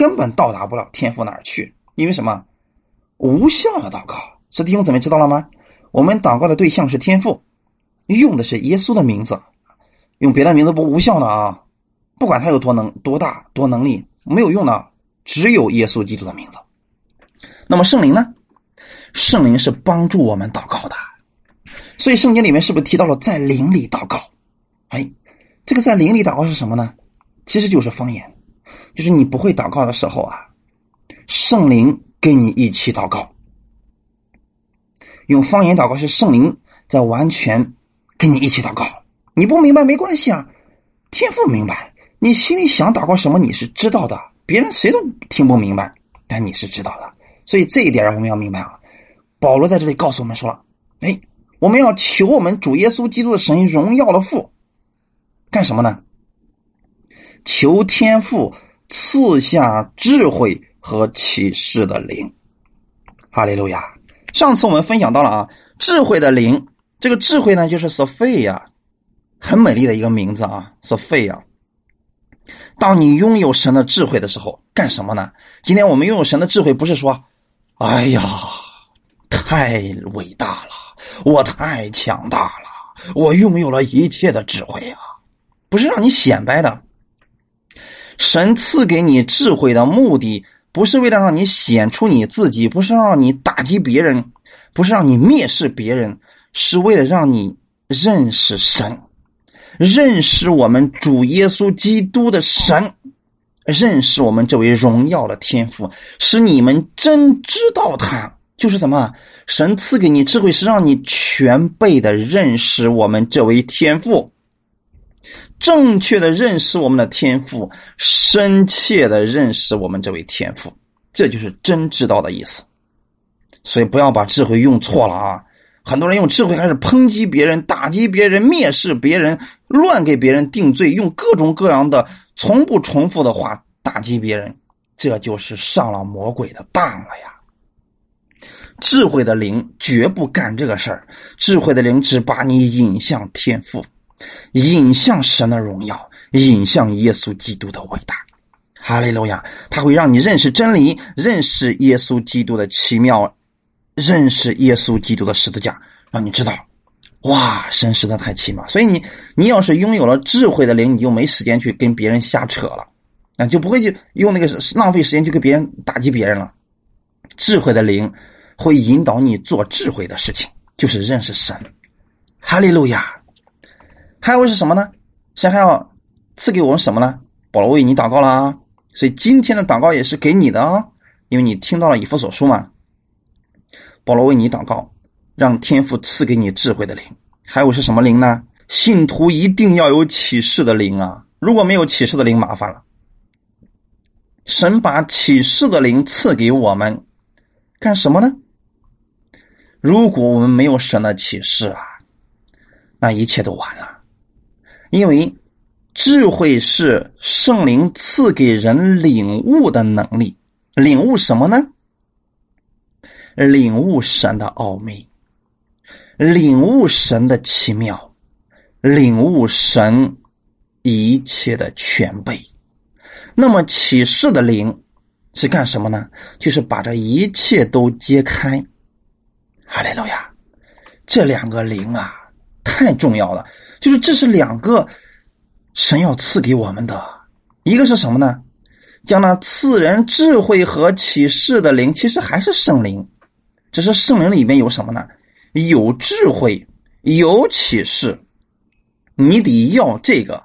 Speaker 1: 根本到达不了天父那儿去。因为什么？无效的祷告，所以弟兄姊妹知道了吗？我们祷告的对象是天父，用的是耶稣的名字，用别的名字不无效的啊！不管他有多能、多大、多能力，没有用的，只有耶稣基督的名字。那么圣灵呢？圣灵是帮助我们祷告的，所以圣经里面是不是提到了在灵里祷告？哎，这个在灵里祷告是什么呢？其实就是方言，就是你不会祷告的时候啊，圣灵跟你一起祷告。用方言祷告是圣灵在完全跟你一起祷告，你不明白没关系啊，天父明白，你心里想祷告什么你是知道的，别人谁都听不明白，但你是知道的，所以这一点我们要明白啊。保罗在这里告诉我们说了，哎，我们要求我们主耶稣基督的神荣耀的父，干什么呢？求天父赐下智慧和启示的灵。哈利路亚。上次我们分享到了啊，智慧的灵，这个智慧呢就是 Sophia，很美丽的一个名字啊，Sophia。当你拥有神的智慧的时候，干什么呢？今天我们拥有神的智慧，不是说，哎呀，太伟大了，我太强大了，我拥有了一切的智慧啊，不是让你显摆的。神赐给你智慧的目的。不是为了让你显出你自己，不是让你打击别人，不是让你蔑视别人，是为了让你认识神，认识我们主耶稣基督的神，认识我们这位荣耀的天赋，使你们真知道他就是怎么神赐给你智慧，是让你全备的认识我们这位天赋。正确的认识我们的天赋，深切的认识我们这位天赋，这就是真知道的意思。所以不要把智慧用错了啊！很多人用智慧开始抨击别人、打击别人、蔑视别人、乱给别人定罪，用各种各样的从不重复的话打击别人，这就是上了魔鬼的当了呀！智慧的灵绝不干这个事儿，智慧的灵只把你引向天赋。引向神的荣耀，引向耶稣基督的伟大，哈利路亚！他会让你认识真理，认识耶稣基督的奇妙，认识耶稣基督的十字架，让你知道，哇，神实在太奇妙。所以你，你要是拥有了智慧的灵，你就没时间去跟别人瞎扯了，啊，就不会去用那个浪费时间去跟别人打击别人了。智慧的灵会引导你做智慧的事情，就是认识神，哈利路亚。还有是什么呢？神还要赐给我们什么呢？保罗为你祷告了啊，所以今天的祷告也是给你的啊，因为你听到了以弗所书嘛。保罗为你祷告，让天父赐给你智慧的灵。还有是什么灵呢？信徒一定要有启示的灵啊！如果没有启示的灵，麻烦了。神把启示的灵赐给我们，干什么呢？如果我们没有神的启示啊，那一切都完了。因为智慧是圣灵赐给人领悟的能力，领悟什么呢？领悟神的奥秘，领悟神的奇妙，领悟神一切的全备。那么启示的灵是干什么呢？就是把这一切都揭开。哈利路亚！这两个灵啊，太重要了。就是这是两个神要赐给我们的，一个是什么呢？将那赐人智慧和启示的灵，其实还是圣灵，只是圣灵里面有什么呢？有智慧，有启示，你得要这个，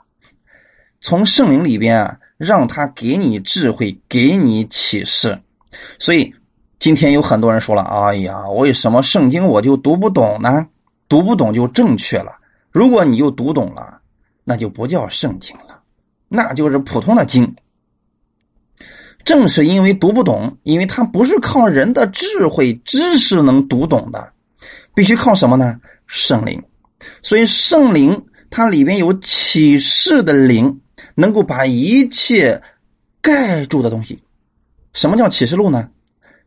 Speaker 1: 从圣灵里边啊，让他给你智慧，给你启示。所以今天有很多人说了：“哎呀，为什么圣经我就读不懂呢？读不懂就正确了。”如果你又读懂了，那就不叫圣经了，那就是普通的经。正是因为读不懂，因为它不是靠人的智慧知识能读懂的，必须靠什么呢？圣灵。所以圣灵它里边有启示的灵，能够把一切盖住的东西。什么叫启示录呢？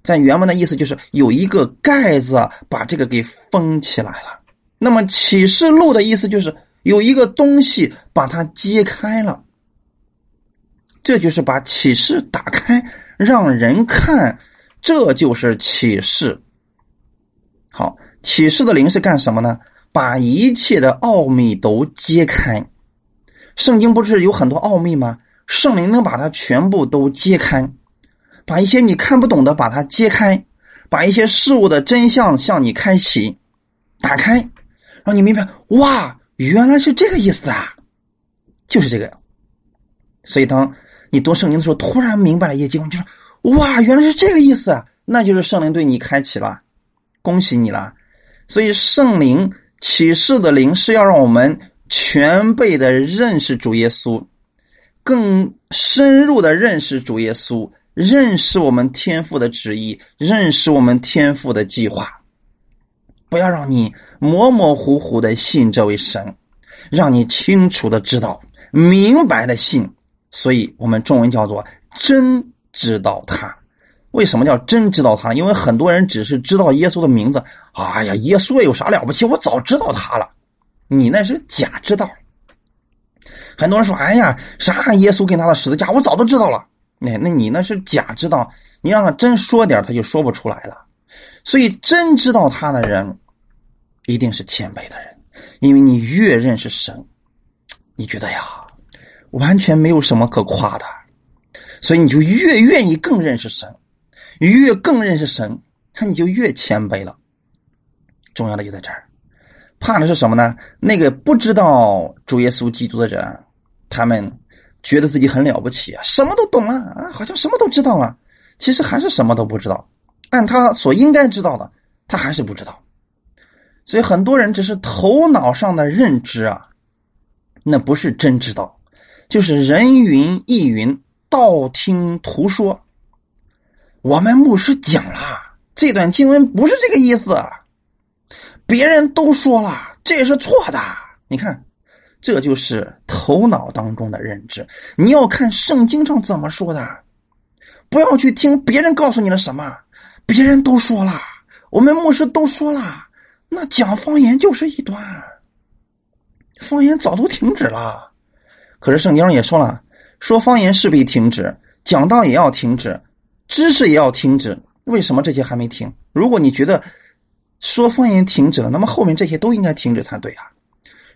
Speaker 1: 在原文的意思就是有一个盖子把这个给封起来了。那么启示录的意思就是有一个东西把它揭开了。这就是把启示打开，让人看，这就是启示。好，启示的灵是干什么呢？把一切的奥秘都揭开。圣经不是有很多奥秘吗？圣灵能把它全部都揭开，把一些你看不懂的把它揭开，把一些事物的真相向你开启，打开，让你明白。哇，原来是这个意思啊！就是这个。所以当。你读圣经的时候，突然明白了一些经文，就是哇，原来是这个意思啊，那就是圣灵对你开启了，恭喜你了。所以圣灵启示的灵是要让我们全备的认识主耶稣，更深入的认识主耶稣，认识我们天赋的旨意，认识我们天赋的计划。不要让你模模糊糊的信这位神，让你清楚的知道，明白的信。所以我们中文叫做真知道他，为什么叫真知道他？因为很多人只是知道耶稣的名字，哎呀，耶稣有啥了不起？我早知道他了，你那是假知道。很多人说，哎呀，啥耶稣跟他的十字架，我早都知道了。那那你那是假知道，你让他真说点，他就说不出来了。所以真知道他的人，一定是谦卑的人，因为你越认识神，你觉得呀。完全没有什么可夸的，所以你就越愿意更认识神，越更认识神，那你就越谦卑了。重要的就在这儿，怕的是什么呢？那个不知道主耶稣基督的人，他们觉得自己很了不起啊，什么都懂了啊，好像什么都知道了，其实还是什么都不知道。按他所应该知道的，他还是不知道。所以很多人只是头脑上的认知啊，那不是真知道。就是人云亦云，道听途说。我们牧师讲了，这段经文不是这个意思，别人都说了，这也是错的。你看，这就是头脑当中的认知。你要看圣经上怎么说的，不要去听别人告诉你的什么。别人都说了，我们牧师都说了，那讲方言就是一段，方言早都停止了。可是圣经上也说了，说方言势必停止，讲道也要停止，知识也要停止。为什么这些还没停？如果你觉得说方言停止了，那么后面这些都应该停止才对啊。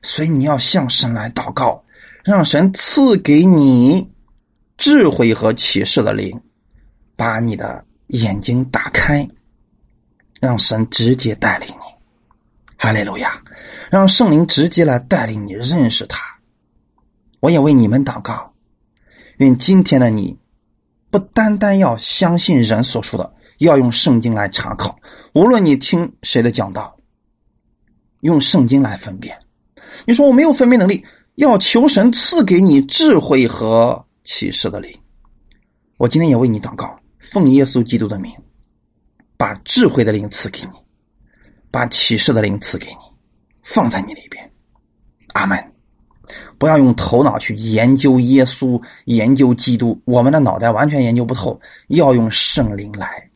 Speaker 1: 所以你要向神来祷告，让神赐给你智慧和启示的灵，把你的眼睛打开，让神直接带领你。哈利路亚，让圣灵直接来带领你认识他。我也为你们祷告，愿今天的你不单单要相信人所说的，要用圣经来查考。无论你听谁的讲道，用圣经来分辨。你说我没有分辨能力，要求神赐给你智慧和启示的灵。我今天也为你祷告，奉耶稣基督的名，把智慧的灵赐给你，把启示的灵赐给你，放在你里边。阿门。不要用头脑去研究耶稣、研究基督，我们的脑袋完全研究不透。要用圣灵来，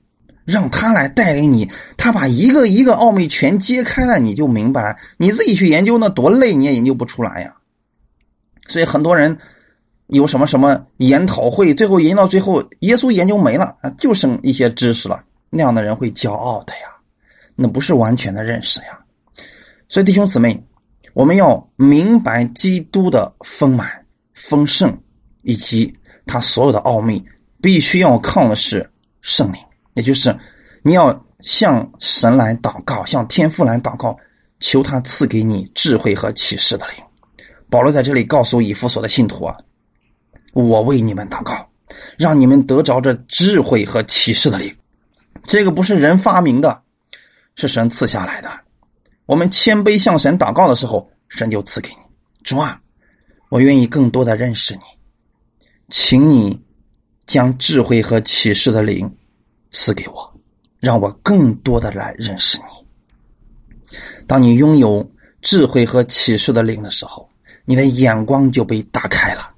Speaker 1: 让他来带领你。他把一个一个奥秘全揭开了，你就明白了。你自己去研究那多累，你也研究不出来呀。所以很多人有什么什么研讨会，最后研到最后，耶稣研究没了啊，就剩一些知识了。那样的人会骄傲的呀，那不是完全的认识呀。所以弟兄姊妹。我们要明白基督的丰满、丰盛，以及他所有的奥秘，必须要靠的是圣灵，也就是你要向神来祷告，向天父来祷告，求他赐给你智慧和启示的灵。保罗在这里告诉以弗所的信徒啊，我为你们祷告，让你们得着这智慧和启示的灵。这个不是人发明的，是神赐下来的。我们谦卑向神祷告的时候，神就赐给你。主啊，我愿意更多的认识你，请你将智慧和启示的灵赐给我，让我更多的来认识你。当你拥有智慧和启示的灵的时候，你的眼光就被打开了，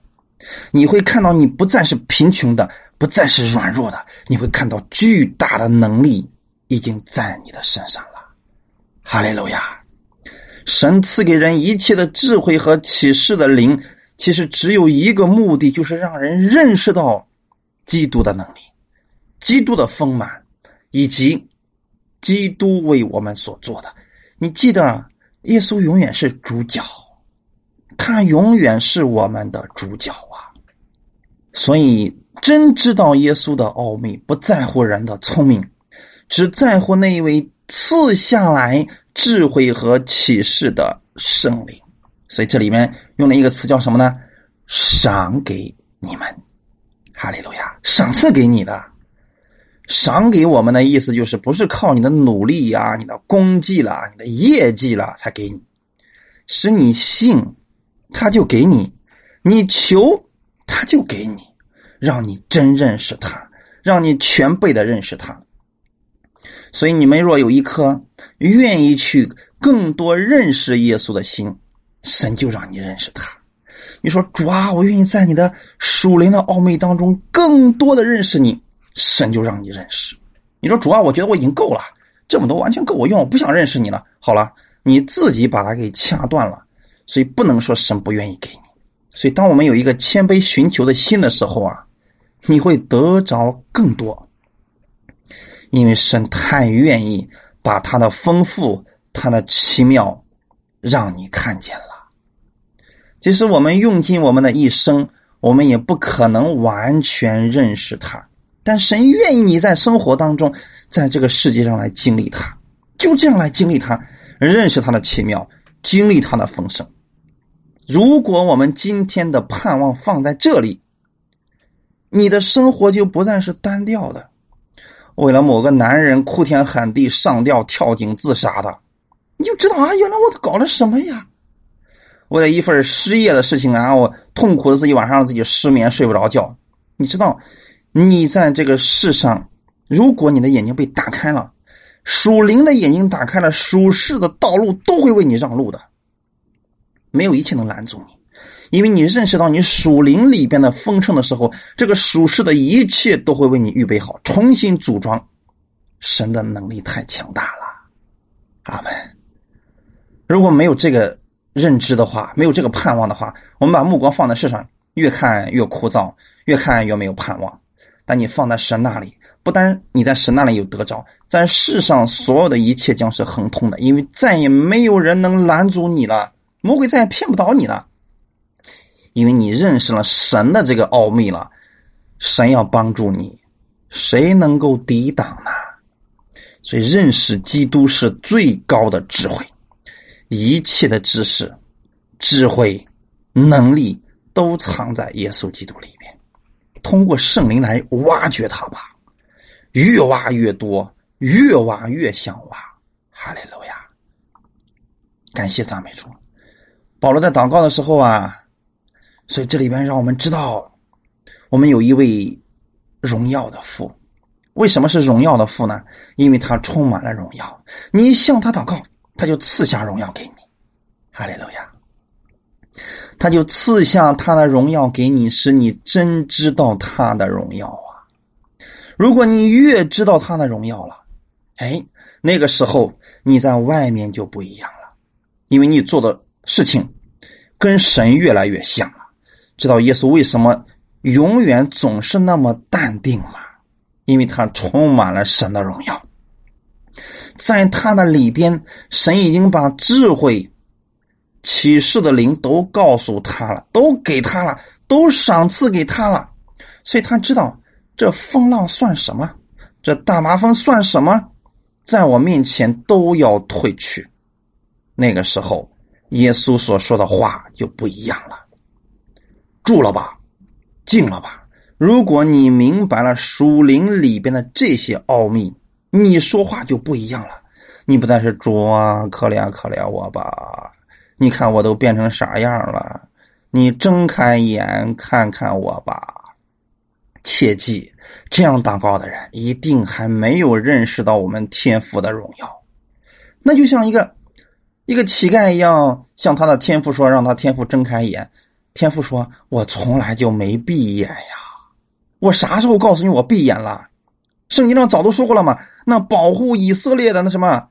Speaker 1: 你会看到你不再是贫穷的，不再是软弱的，你会看到巨大的能力已经在你的身上了。哈利路亚！神赐给人一切的智慧和启示的灵，其实只有一个目的，就是让人认识到基督的能力、基督的丰满，以及基督为我们所做的。你记得，耶稣永远是主角，他永远是我们的主角！所以，真知道耶稣的奥秘，不在乎人的聪明，只在乎那一位赐下来。智慧和启示的圣灵，所以这里面用了一个词叫什么呢？赏给你们，哈利路亚！赏赐给你的，赏给我们的意思就是不是靠你的努力呀、你的功绩了、你的业绩了才给你，使你信，他就给你；你求，他就给你，让你真认识他，让你全备的认识他。所以，你们若有一颗愿意去更多认识耶稣的心，神就让你认识他。你说主啊，我愿意在你的属灵的奥秘当中更多的认识你，神就让你认识。你说主啊，我觉得我已经够了，这么多完全够我用，我不想认识你了。好了，你自己把它给掐断了，所以不能说神不愿意给你。所以，当我们有一个谦卑寻求的心的时候啊，你会得着更多。因为神太愿意把他的丰富、他的奇妙让你看见了。即使我们用尽我们的一生，我们也不可能完全认识他。但神愿意你在生活当中，在这个世界上来经历他，就这样来经历他，认识他的奇妙，经历他的丰盛。如果我们今天的盼望放在这里，你的生活就不再是单调的。为了某个男人哭天喊地、上吊跳井自杀的，你就知道啊，原来我搞了什么呀？为了一份失业的事情啊，我痛苦的自己晚上自己失眠睡不着觉。你知道，你在这个世上，如果你的眼睛被打开了，属灵的眼睛打开了，属世的道路都会为你让路的，没有一切能拦住你。因为你认识到你属灵里边的丰盛的时候，这个属世的一切都会为你预备好，重新组装。神的能力太强大了，阿门。如果没有这个认知的话，没有这个盼望的话，我们把目光放在世上，越看越枯燥，越看越没有盼望。但你放在神那里，不单你在神那里有得着，在世上所有的一切将是亨通的，因为再也没有人能拦阻你了，魔鬼再也骗不倒你了。因为你认识了神的这个奥秘了，神要帮助你，谁能够抵挡呢？所以认识基督是最高的智慧，一切的知识、智慧、能力都藏在耶稣基督里面。通过圣灵来挖掘它吧，越挖越多，越挖越想挖。哈利路亚！感谢赞美主。保罗在祷告的时候啊。所以这里边让我们知道，我们有一位荣耀的父。为什么是荣耀的父呢？因为他充满了荣耀。你向他祷告，他就赐下荣耀给你。哈利路亚！他就赐下他的荣耀给你，使你真知道他的荣耀啊！如果你越知道他的荣耀了，哎，那个时候你在外面就不一样了，因为你做的事情跟神越来越像。知道耶稣为什么永远总是那么淡定吗？因为他充满了神的荣耀，在他的里边，神已经把智慧、启示的灵都告诉他了，都给他了，都赏赐给他了，所以他知道这风浪算什么，这大麻风算什么，在我面前都要退去。那个时候，耶稣所说的话就不一样了。住了吧，静了吧。如果你明白了属灵里边的这些奥秘，你说话就不一样了。你不再是主啊，可怜可怜我吧。你看我都变成啥样了？你睁开眼看看我吧。切记，这样祷告的人一定还没有认识到我们天赋的荣耀。那就像一个一个乞丐一样，向他的天赋说，让他天赋睁开眼。天父说：“我从来就没闭眼呀，我啥时候告诉你我闭眼了？圣经上早都说过了嘛。那保护以色列的那什么，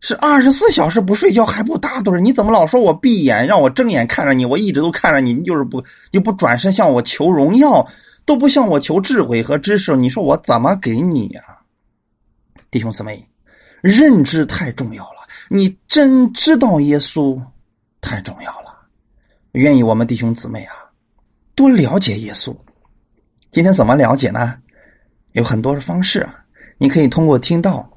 Speaker 1: 是二十四小时不睡觉还不打盹你怎么老说我闭眼，让我睁眼看着你？我一直都看着你，你就是不，你不转身向我求荣耀，都不向我求智慧和知识，你说我怎么给你呀？弟兄姊妹，认知太重要了，你真知道耶稣太重要了。愿意我们弟兄姊妹啊，多了解耶稣。今天怎么了解呢？有很多的方式，你可以通过听到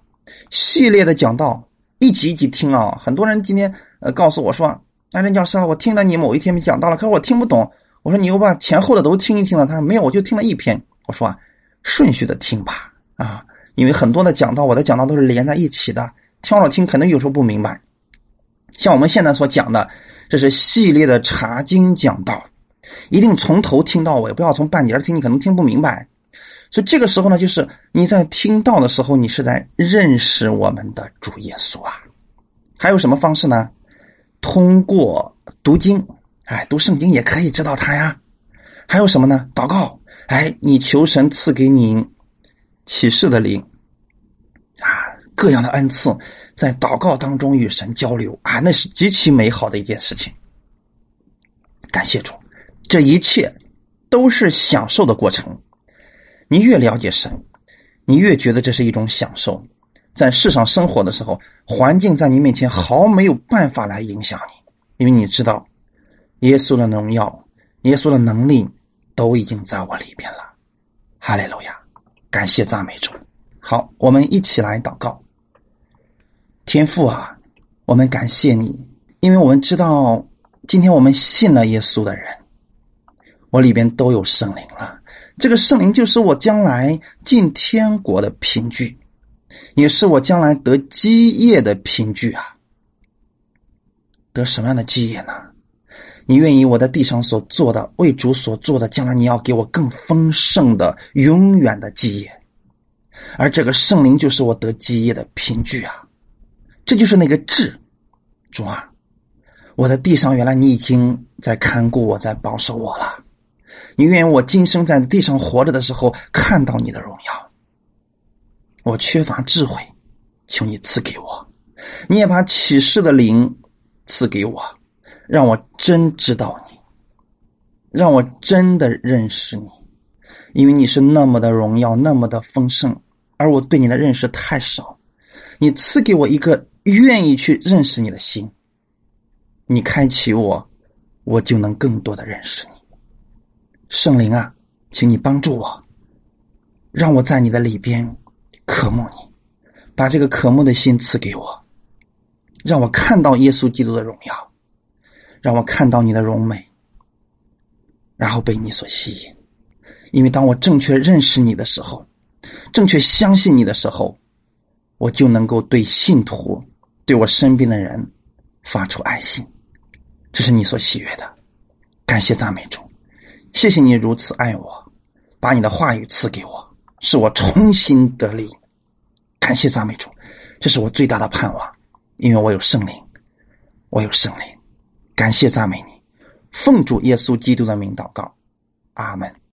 Speaker 1: 系列的讲道。一集一集听啊！很多人今天呃告诉我说：“那任教师啊，我听了你某一天讲到了，可是我听不懂。”我说：“你又把前后的都听一听了。”他说：“没有，我就听了一篇。”我说：“啊，顺序的听吧，啊，因为很多的讲道，我的讲道都是连在一起的，挑着听，可能有时候不明白。像我们现在所讲的，这是系列的查经讲道，一定从头听到尾，不要从半截听，你可能听不明白。所以这个时候呢，就是你在听到的时候，你是在认识我们的主耶稣啊。还有什么方式呢？通过读经，哎，读圣经也可以知道他呀。还有什么呢？祷告，哎，你求神赐给你启示的灵啊，各样的恩赐，在祷告当中与神交流啊，那是极其美好的一件事情。感谢主，这一切都是享受的过程。你越了解神，你越觉得这是一种享受。在世上生活的时候，环境在你面前毫没有办法来影响你，因为你知道，耶稣的荣耀、耶稣的能力都已经在我里边了。哈利路亚，感谢赞美主。好，我们一起来祷告。天父啊，我们感谢你，因为我们知道，今天我们信了耶稣的人，我里边都有圣灵了。这个圣灵就是我将来进天国的凭据，也是我将来得基业的凭据啊！得什么样的基业呢？你愿意我在地上所做的，为主所做的，将来你要给我更丰盛的、永远的基业，而这个圣灵就是我得基业的凭据啊！这就是那个智，主啊！我在地上原来你已经在看顾我，在保守我了。你愿我今生在地上活着的时候看到你的荣耀。我缺乏智慧，求你赐给我。你也把启示的灵赐给我，让我真知道你，让我真的认识你。因为你是那么的荣耀，那么的丰盛，而我对你的认识太少。你赐给我一个愿意去认识你的心。你开启我，我就能更多的认识你。圣灵啊，请你帮助我，让我在你的里边渴慕你，把这个渴慕的心赐给我，让我看到耶稣基督的荣耀，让我看到你的荣美，然后被你所吸引。因为当我正确认识你的时候，正确相信你的时候，我就能够对信徒、对我身边的人发出爱心。这是你所喜悦的，感谢赞美主。谢谢你如此爱我，把你的话语赐给我，使我重新得力。感谢赞美主，这是我最大的盼望，因为我有圣灵，我有圣灵。感谢赞美你，奉主耶稣基督的名祷告，阿门。